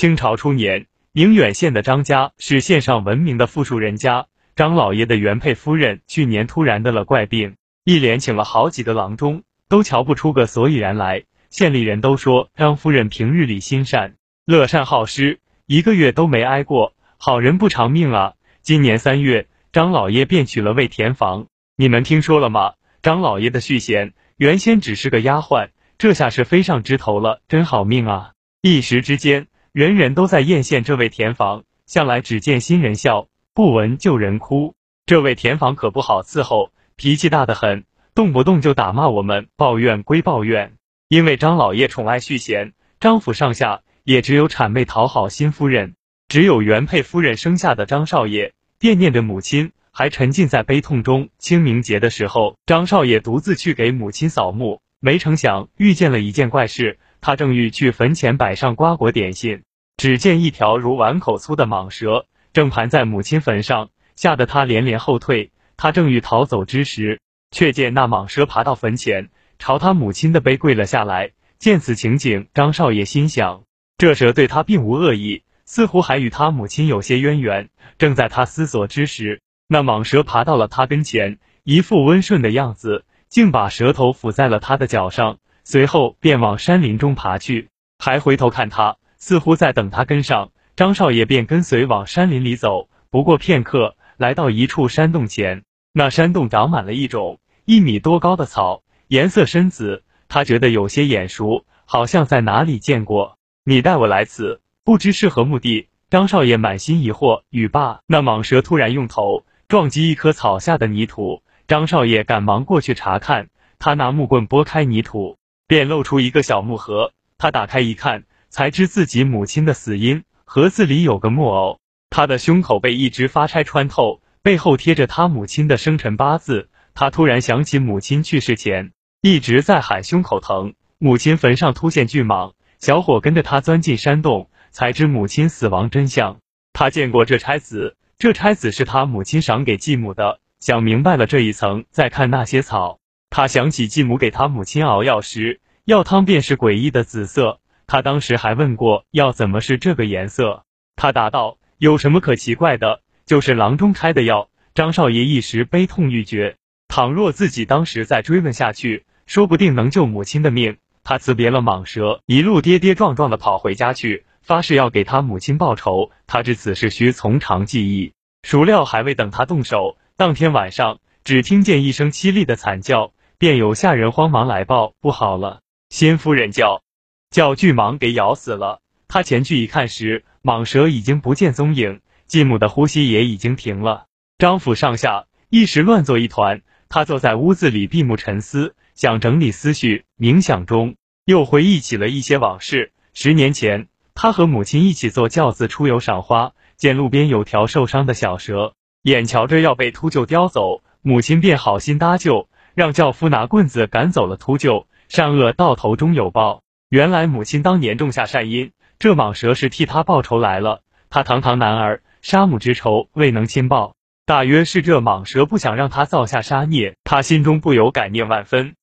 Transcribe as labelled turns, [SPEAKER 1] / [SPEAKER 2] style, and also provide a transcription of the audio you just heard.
[SPEAKER 1] 清朝初年，宁远县的张家是县上闻名的富庶人家。张老爷的原配夫人去年突然得了怪病，一连请了好几个郎中，都瞧不出个所以然来。县里人都说张夫人平日里心善，乐善好施，一个月都没挨过。好人不长命啊！今年三月，张老爷便娶了位田房。你们听说了吗？张老爷的续弦原先只是个丫鬟，这下是飞上枝头了，真好命啊！一时之间，人人都在艳羡这位田房。向来只见新人笑。不闻旧人哭，这位田房可不好伺候，脾气大得很，动不动就打骂我们。抱怨归抱怨，因为张老爷宠爱续弦，张府上下也只有谄媚讨好新夫人，只有原配夫人生下的张少爷惦念着母亲，还沉浸在悲痛中。清明节的时候，张少爷独自去给母亲扫墓，没成想遇见了一件怪事。他正欲去坟前摆上瓜果点心，只见一条如碗口粗的蟒蛇。正盘在母亲坟上，吓得他连连后退。他正欲逃走之时，却见那蟒蛇爬到坟前，朝他母亲的碑跪了下来。见此情景，张少爷心想：这蛇对他并无恶意，似乎还与他母亲有些渊源。正在他思索之时，那蟒蛇爬到了他跟前，一副温顺的样子，竟把舌头抚在了他的脚上，随后便往山林中爬去，还回头看他，似乎在等他跟上。张少爷便跟随往山林里走，不过片刻，来到一处山洞前。那山洞长满了一种一米多高的草，颜色深紫。他觉得有些眼熟，好像在哪里见过。你带我来此，不知是何目的？张少爷满心疑惑。语罢，那蟒蛇突然用头撞击一棵草下的泥土。张少爷赶忙过去查看，他拿木棍拨开泥土，便露出一个小木盒。他打开一看，才知自己母亲的死因。盒子里有个木偶，他的胸口被一支发钗穿透，背后贴着他母亲的生辰八字。他突然想起母亲去世前一直在喊胸口疼，母亲坟上突现巨蟒，小伙跟着他钻进山洞，才知母亲死亡真相。他见过这钗子，这钗子是他母亲赏给继母的。想明白了这一层，再看那些草，他想起继母给他母亲熬药时，药汤便是诡异的紫色。他当时还问过药怎么是这个颜色，他答道：“有什么可奇怪的？就是郎中开的药。”张少爷一时悲痛欲绝，倘若自己当时再追问下去，说不定能救母亲的命。他辞别了蟒蛇，一路跌跌撞撞的跑回家去，发誓要给他母亲报仇。他知此事需从长计议，孰料还未等他动手，当天晚上只听见一声凄厉的惨叫，便有下人慌忙来报：“不好了，新夫人叫。”叫巨蟒给咬死了。他前去一看时，蟒蛇已经不见踪影，继母的呼吸也已经停了。张府上下一时乱作一团。他坐在屋子里闭目沉思，想整理思绪。冥想中，又回忆起了一些往事。十年前，他和母亲一起坐轿子出游赏花，见路边有条受伤的小蛇，眼瞧着要被秃鹫叼走，母亲便好心搭救，让轿夫拿棍子赶走了秃鹫。善恶到头终有报。原来母亲当年种下善因，这蟒蛇是替他报仇来了。他堂堂男儿，杀母之仇未能亲报，大约是这蟒蛇不想让他造下杀孽。他心中不由感念万分。